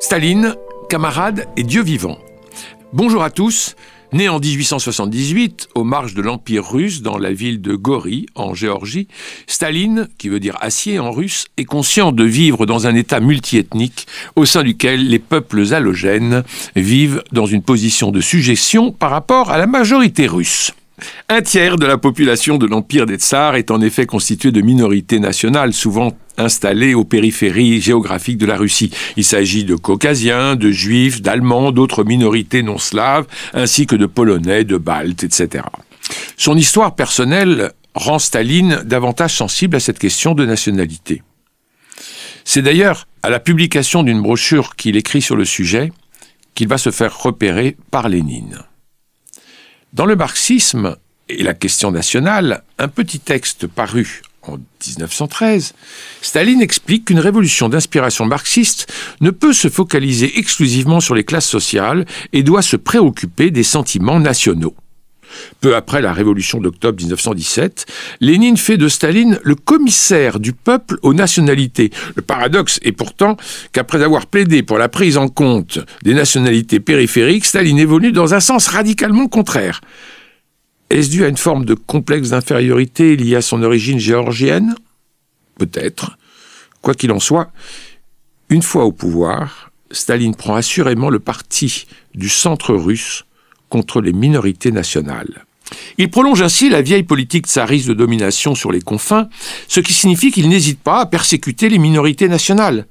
Staline, camarade et Dieu vivant. Bonjour à tous. Né en 1878, aux marges de l'Empire russe, dans la ville de Gori, en Géorgie, Staline, qui veut dire acier en russe, est conscient de vivre dans un État multiethnique au sein duquel les peuples halogènes vivent dans une position de suggestion par rapport à la majorité russe. Un tiers de la population de l'Empire des Tsars est en effet constitué de minorités nationales, souvent installées aux périphéries géographiques de la Russie. Il s'agit de caucasiens, de juifs, d'allemands, d'autres minorités non slaves, ainsi que de polonais, de baltes, etc. Son histoire personnelle rend Staline davantage sensible à cette question de nationalité. C'est d'ailleurs à la publication d'une brochure qu'il écrit sur le sujet qu'il va se faire repérer par Lénine. Dans le marxisme et la question nationale, un petit texte paru en 1913, Staline explique qu'une révolution d'inspiration marxiste ne peut se focaliser exclusivement sur les classes sociales et doit se préoccuper des sentiments nationaux. Peu après la révolution d'octobre 1917, Lénine fait de Staline le commissaire du peuple aux nationalités. Le paradoxe est pourtant qu'après avoir plaidé pour la prise en compte des nationalités périphériques, Staline évolue dans un sens radicalement contraire. Est-ce dû à une forme de complexe d'infériorité liée à son origine géorgienne? Peut-être. Quoi qu'il en soit, une fois au pouvoir, Staline prend assurément le parti du centre russe contre les minorités nationales. Il prolonge ainsi la vieille politique tsariste de domination sur les confins, ce qui signifie qu'il n'hésite pas à persécuter les minorités nationales.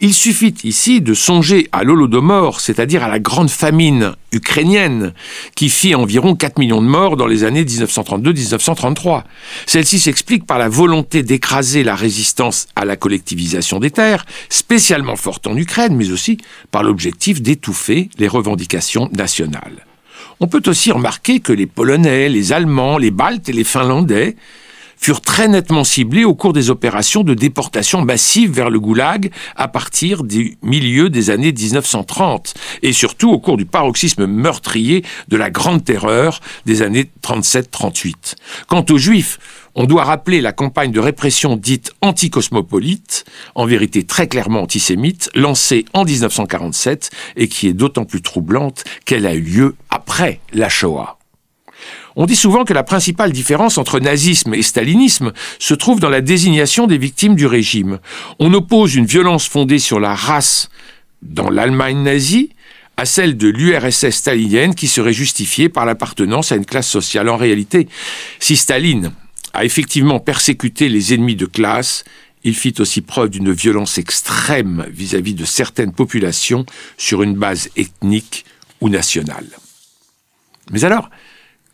Il suffit ici de songer à l'Holodomor, c'est-à-dire à la grande famine ukrainienne, qui fit environ 4 millions de morts dans les années 1932-1933. Celle-ci s'explique par la volonté d'écraser la résistance à la collectivisation des terres, spécialement forte en Ukraine, mais aussi par l'objectif d'étouffer les revendications nationales. On peut aussi remarquer que les Polonais, les Allemands, les Baltes et les Finlandais furent très nettement ciblés au cours des opérations de déportation massive vers le goulag à partir du milieu des années 1930 et surtout au cours du paroxysme meurtrier de la Grande Terreur des années 37-38. Quant aux Juifs, on doit rappeler la campagne de répression dite anticosmopolite, en vérité très clairement antisémite, lancée en 1947 et qui est d'autant plus troublante qu'elle a eu lieu la Shoah. On dit souvent que la principale différence entre nazisme et stalinisme se trouve dans la désignation des victimes du régime. On oppose une violence fondée sur la race dans l'Allemagne nazie à celle de l'URSS stalinienne qui serait justifiée par l'appartenance à une classe sociale. En réalité, si Staline a effectivement persécuté les ennemis de classe, il fit aussi preuve d'une violence extrême vis-à-vis -vis de certaines populations sur une base ethnique ou nationale. Mais alors,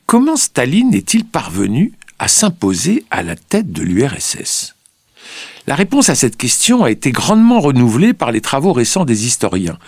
comment Staline est-il parvenu à s'imposer à la tête de l'URSS La réponse à cette question a été grandement renouvelée par les travaux récents des historiens.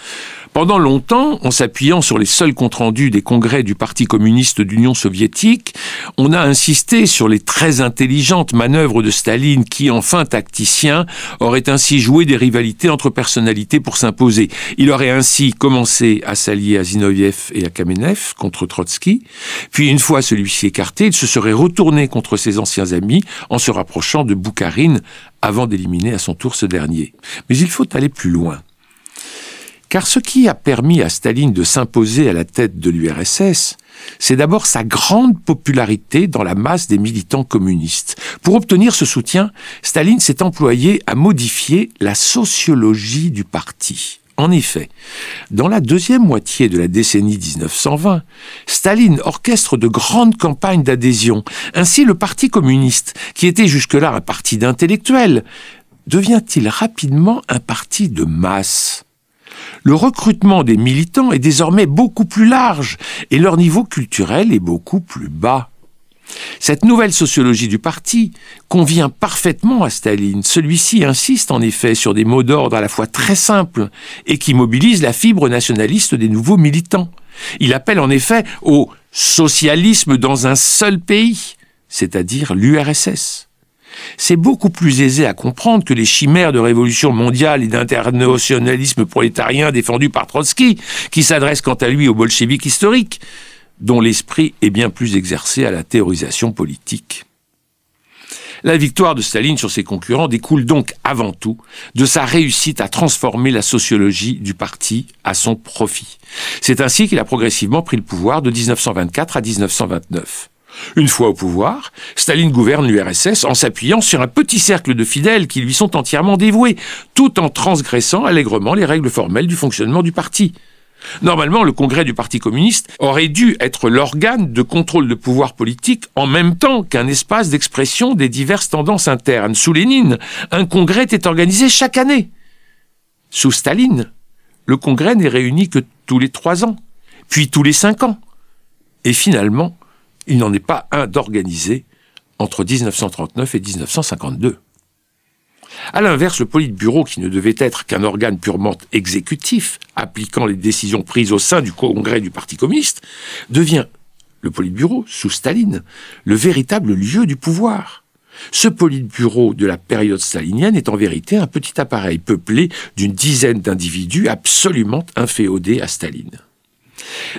Pendant longtemps, en s'appuyant sur les seuls comptes rendus des congrès du Parti communiste d'Union soviétique, on a insisté sur les très intelligentes manœuvres de Staline qui, en fin tacticien, aurait ainsi joué des rivalités entre personnalités pour s'imposer. Il aurait ainsi commencé à s'allier à Zinoviev et à Kamenev contre Trotsky, puis une fois celui-ci écarté, il se serait retourné contre ses anciens amis en se rapprochant de Boukharine avant d'éliminer à son tour ce dernier. Mais il faut aller plus loin. Car ce qui a permis à Staline de s'imposer à la tête de l'URSS, c'est d'abord sa grande popularité dans la masse des militants communistes. Pour obtenir ce soutien, Staline s'est employé à modifier la sociologie du parti. En effet, dans la deuxième moitié de la décennie 1920, Staline orchestre de grandes campagnes d'adhésion. Ainsi, le Parti communiste, qui était jusque-là un parti d'intellectuels, devient-il rapidement un parti de masse? Le recrutement des militants est désormais beaucoup plus large et leur niveau culturel est beaucoup plus bas. Cette nouvelle sociologie du parti convient parfaitement à Staline. Celui-ci insiste en effet sur des mots d'ordre à la fois très simples et qui mobilisent la fibre nationaliste des nouveaux militants. Il appelle en effet au socialisme dans un seul pays, c'est-à-dire l'URSS. C'est beaucoup plus aisé à comprendre que les chimères de révolution mondiale et d'internationalisme prolétarien défendus par Trotsky, qui s'adresse quant à lui aux bolcheviks historiques, dont l'esprit est bien plus exercé à la théorisation politique. La victoire de Staline sur ses concurrents découle donc avant tout de sa réussite à transformer la sociologie du parti à son profit. C'est ainsi qu'il a progressivement pris le pouvoir de 1924 à 1929. Une fois au pouvoir, Staline gouverne l'URSS en s'appuyant sur un petit cercle de fidèles qui lui sont entièrement dévoués, tout en transgressant allègrement les règles formelles du fonctionnement du parti. Normalement, le Congrès du Parti communiste aurait dû être l'organe de contrôle de pouvoir politique en même temps qu'un espace d'expression des diverses tendances internes. Sous Lénine, un congrès était organisé chaque année. Sous Staline, le congrès n'est réuni que tous les trois ans, puis tous les cinq ans. Et finalement, il n'en est pas un d'organisé entre 1939 et 1952. À l'inverse, le Politburo, qui ne devait être qu'un organe purement exécutif, appliquant les décisions prises au sein du Congrès du Parti communiste, devient, le Politburo, sous Staline, le véritable lieu du pouvoir. Ce Politburo de la période stalinienne est en vérité un petit appareil peuplé d'une dizaine d'individus absolument inféodés à Staline.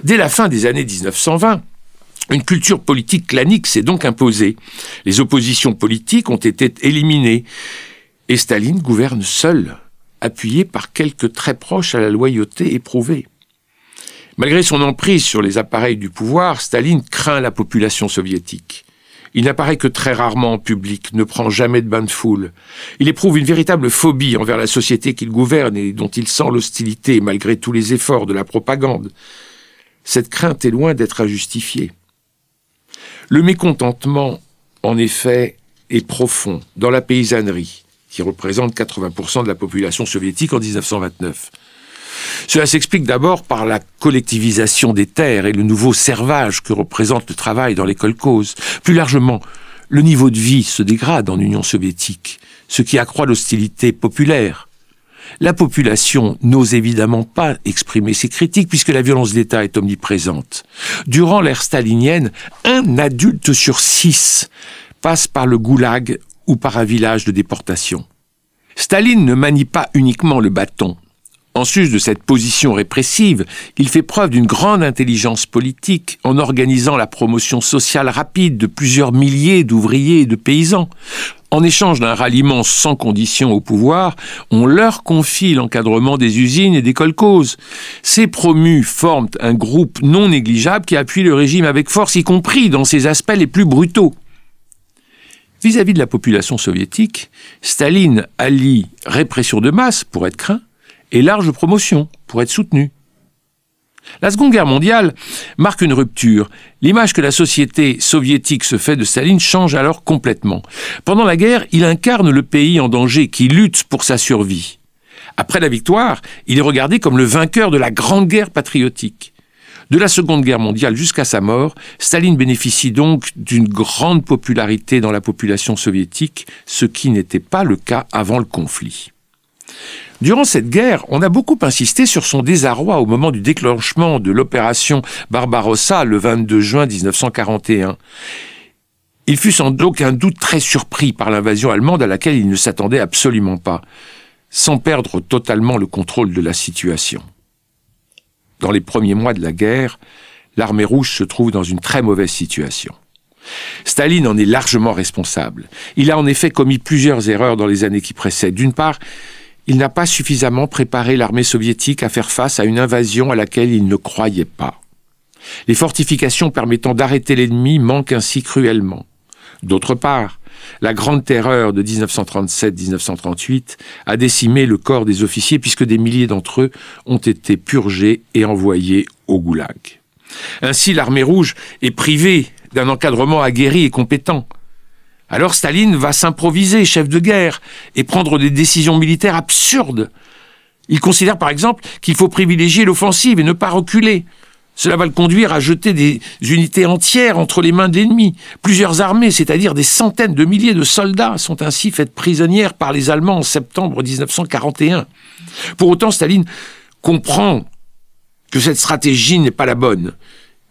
Dès la fin des années 1920, une culture politique clanique s'est donc imposée. Les oppositions politiques ont été éliminées. Et Staline gouverne seul, appuyé par quelques très proches à la loyauté éprouvée. Malgré son emprise sur les appareils du pouvoir, Staline craint la population soviétique. Il n'apparaît que très rarement en public, ne prend jamais de bain de foule. Il éprouve une véritable phobie envers la société qu'il gouverne et dont il sent l'hostilité malgré tous les efforts de la propagande. Cette crainte est loin d'être injustifiée. Le mécontentement, en effet, est profond dans la paysannerie, qui représente 80% de la population soviétique en 1929. Cela s'explique d'abord par la collectivisation des terres et le nouveau servage que représente le travail dans les kolkhozes. Plus largement, le niveau de vie se dégrade en Union soviétique, ce qui accroît l'hostilité populaire. La population n'ose évidemment pas exprimer ses critiques puisque la violence d'État est omniprésente. Durant l'ère stalinienne, un adulte sur six passe par le goulag ou par un village de déportation. Staline ne manie pas uniquement le bâton. En sus de cette position répressive, il fait preuve d'une grande intelligence politique en organisant la promotion sociale rapide de plusieurs milliers d'ouvriers et de paysans. En échange d'un ralliement sans condition au pouvoir, on leur confie l'encadrement des usines et des kolkhozes. Ces promus forment un groupe non négligeable qui appuie le régime avec force, y compris dans ses aspects les plus brutaux. Vis-à-vis de la population soviétique, Staline allie répression de masse pour être craint et large promotion pour être soutenu. La Seconde Guerre mondiale marque une rupture. L'image que la société soviétique se fait de Staline change alors complètement. Pendant la guerre, il incarne le pays en danger qui lutte pour sa survie. Après la victoire, il est regardé comme le vainqueur de la Grande Guerre patriotique. De la Seconde Guerre mondiale jusqu'à sa mort, Staline bénéficie donc d'une grande popularité dans la population soviétique, ce qui n'était pas le cas avant le conflit. Durant cette guerre, on a beaucoup insisté sur son désarroi au moment du déclenchement de l'opération Barbarossa le 22 juin 1941. Il fut sans aucun doute très surpris par l'invasion allemande à laquelle il ne s'attendait absolument pas, sans perdre totalement le contrôle de la situation. Dans les premiers mois de la guerre, l'armée rouge se trouve dans une très mauvaise situation. Staline en est largement responsable. Il a en effet commis plusieurs erreurs dans les années qui précèdent. D'une part, il n'a pas suffisamment préparé l'armée soviétique à faire face à une invasion à laquelle il ne croyait pas. Les fortifications permettant d'arrêter l'ennemi manquent ainsi cruellement. D'autre part, la grande terreur de 1937-1938 a décimé le corps des officiers puisque des milliers d'entre eux ont été purgés et envoyés au goulag. Ainsi, l'armée rouge est privée d'un encadrement aguerri et compétent. Alors Staline va s'improviser chef de guerre et prendre des décisions militaires absurdes. Il considère par exemple qu'il faut privilégier l'offensive et ne pas reculer. Cela va le conduire à jeter des unités entières entre les mains de l'ennemi. Plusieurs armées, c'est-à-dire des centaines de milliers de soldats, sont ainsi faites prisonnières par les Allemands en septembre 1941. Pour autant, Staline comprend que cette stratégie n'est pas la bonne.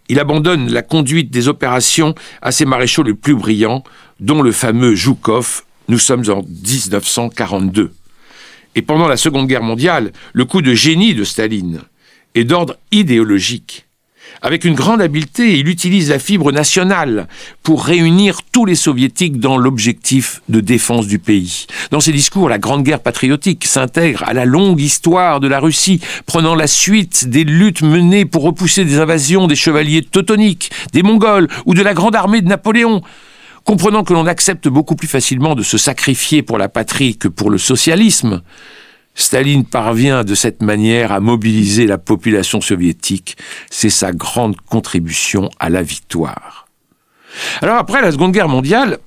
Il abandonne la conduite des opérations à ses maréchaux les plus brillants, dont le fameux Joukov. Nous sommes en 1942. Et pendant la Seconde Guerre mondiale, le coup de génie de Staline est d'ordre idéologique. Avec une grande habileté, il utilise la fibre nationale pour réunir tous les soviétiques dans l'objectif de défense du pays. Dans ses discours, la Grande Guerre patriotique s'intègre à la longue histoire de la Russie, prenant la suite des luttes menées pour repousser des invasions des chevaliers teutoniques, des Mongols ou de la grande armée de Napoléon. Comprenant que l'on accepte beaucoup plus facilement de se sacrifier pour la patrie que pour le socialisme, Staline parvient de cette manière à mobiliser la population soviétique. C'est sa grande contribution à la victoire. Alors après la Seconde Guerre mondiale,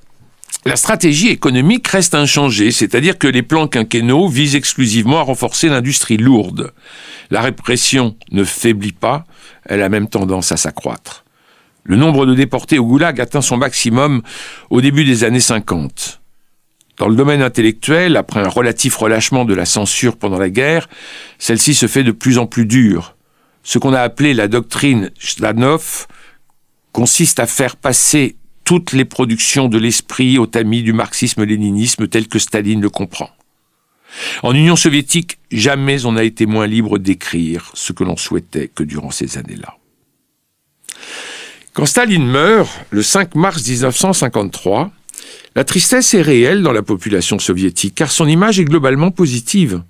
la stratégie économique reste inchangée, c'est-à-dire que les plans quinquennaux visent exclusivement à renforcer l'industrie lourde. La répression ne faiblit pas, elle a même tendance à s'accroître. Le nombre de déportés au goulag atteint son maximum au début des années 50. Dans le domaine intellectuel, après un relatif relâchement de la censure pendant la guerre, celle-ci se fait de plus en plus dure. Ce qu'on a appelé la doctrine Slanov consiste à faire passer toutes les productions de l'esprit au tamis du marxisme-léninisme tel que Staline le comprend. En Union soviétique, jamais on n'a été moins libre d'écrire ce que l'on souhaitait que durant ces années-là. Quand Staline meurt, le 5 mars 1953, la tristesse est réelle dans la population soviétique, car son image est globalement positive.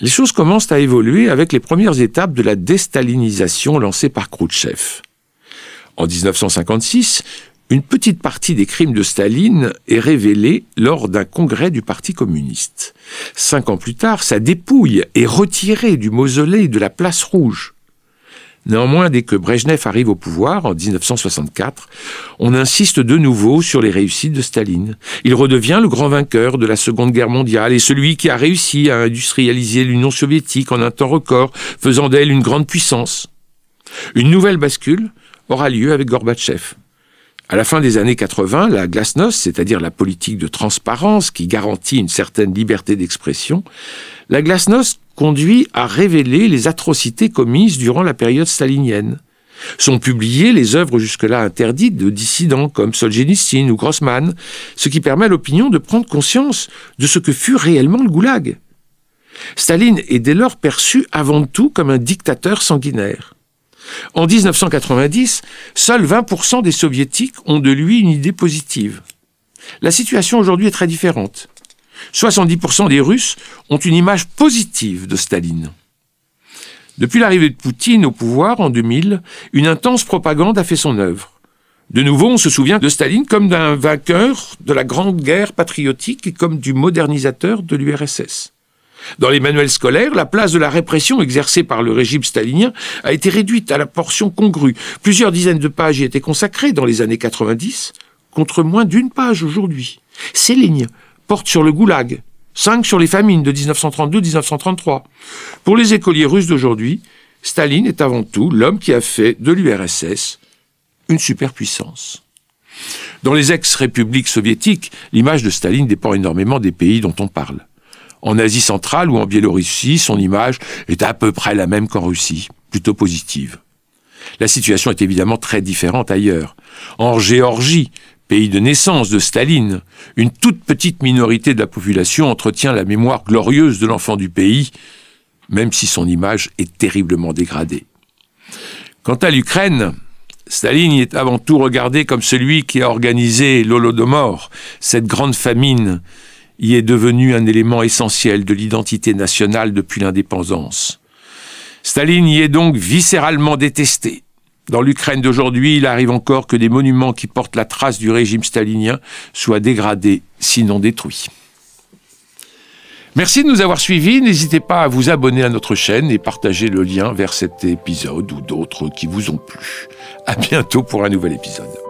Les choses commencent à évoluer avec les premières étapes de la déstalinisation lancée par Khrouchtchev. En 1956, une petite partie des crimes de Staline est révélée lors d'un congrès du Parti communiste. Cinq ans plus tard, sa dépouille est retirée du mausolée de la Place Rouge. Néanmoins, dès que Brejnev arrive au pouvoir en 1964, on insiste de nouveau sur les réussites de Staline. Il redevient le grand vainqueur de la Seconde Guerre mondiale et celui qui a réussi à industrialiser l'Union soviétique en un temps record, faisant d'elle une grande puissance. Une nouvelle bascule aura lieu avec Gorbatchev. À la fin des années 80, la glasnost, c'est-à-dire la politique de transparence qui garantit une certaine liberté d'expression, la glasnost conduit à révéler les atrocités commises durant la période stalinienne. Sont publiées les œuvres jusque-là interdites de dissidents comme Solzhenitsyn ou Grossman, ce qui permet à l'opinion de prendre conscience de ce que fut réellement le goulag. Staline est dès lors perçu avant tout comme un dictateur sanguinaire. En 1990, seuls 20% des soviétiques ont de lui une idée positive. La situation aujourd'hui est très différente. 70% des Russes ont une image positive de Staline. Depuis l'arrivée de Poutine au pouvoir en 2000, une intense propagande a fait son œuvre. De nouveau, on se souvient de Staline comme d'un vainqueur de la grande guerre patriotique et comme du modernisateur de l'URSS. Dans les manuels scolaires, la place de la répression exercée par le régime stalinien a été réduite à la portion congrue. Plusieurs dizaines de pages y étaient consacrées dans les années 90, contre moins d'une page aujourd'hui. Ces lignes portent sur le goulag, cinq sur les famines de 1932-1933. Pour les écoliers russes d'aujourd'hui, Staline est avant tout l'homme qui a fait de l'URSS une superpuissance. Dans les ex-républiques soviétiques, l'image de Staline dépend énormément des pays dont on parle. En Asie centrale ou en Biélorussie, son image est à peu près la même qu'en Russie, plutôt positive. La situation est évidemment très différente ailleurs. En Géorgie, pays de naissance de Staline, une toute petite minorité de la population entretient la mémoire glorieuse de l'enfant du pays, même si son image est terriblement dégradée. Quant à l'Ukraine, Staline est avant tout regardé comme celui qui a organisé l'Holodomor, cette grande famine y est devenu un élément essentiel de l'identité nationale depuis l'indépendance. Staline y est donc viscéralement détesté. Dans l'Ukraine d'aujourd'hui, il arrive encore que des monuments qui portent la trace du régime stalinien soient dégradés, sinon détruits. Merci de nous avoir suivis. N'hésitez pas à vous abonner à notre chaîne et partager le lien vers cet épisode ou d'autres qui vous ont plu. À bientôt pour un nouvel épisode.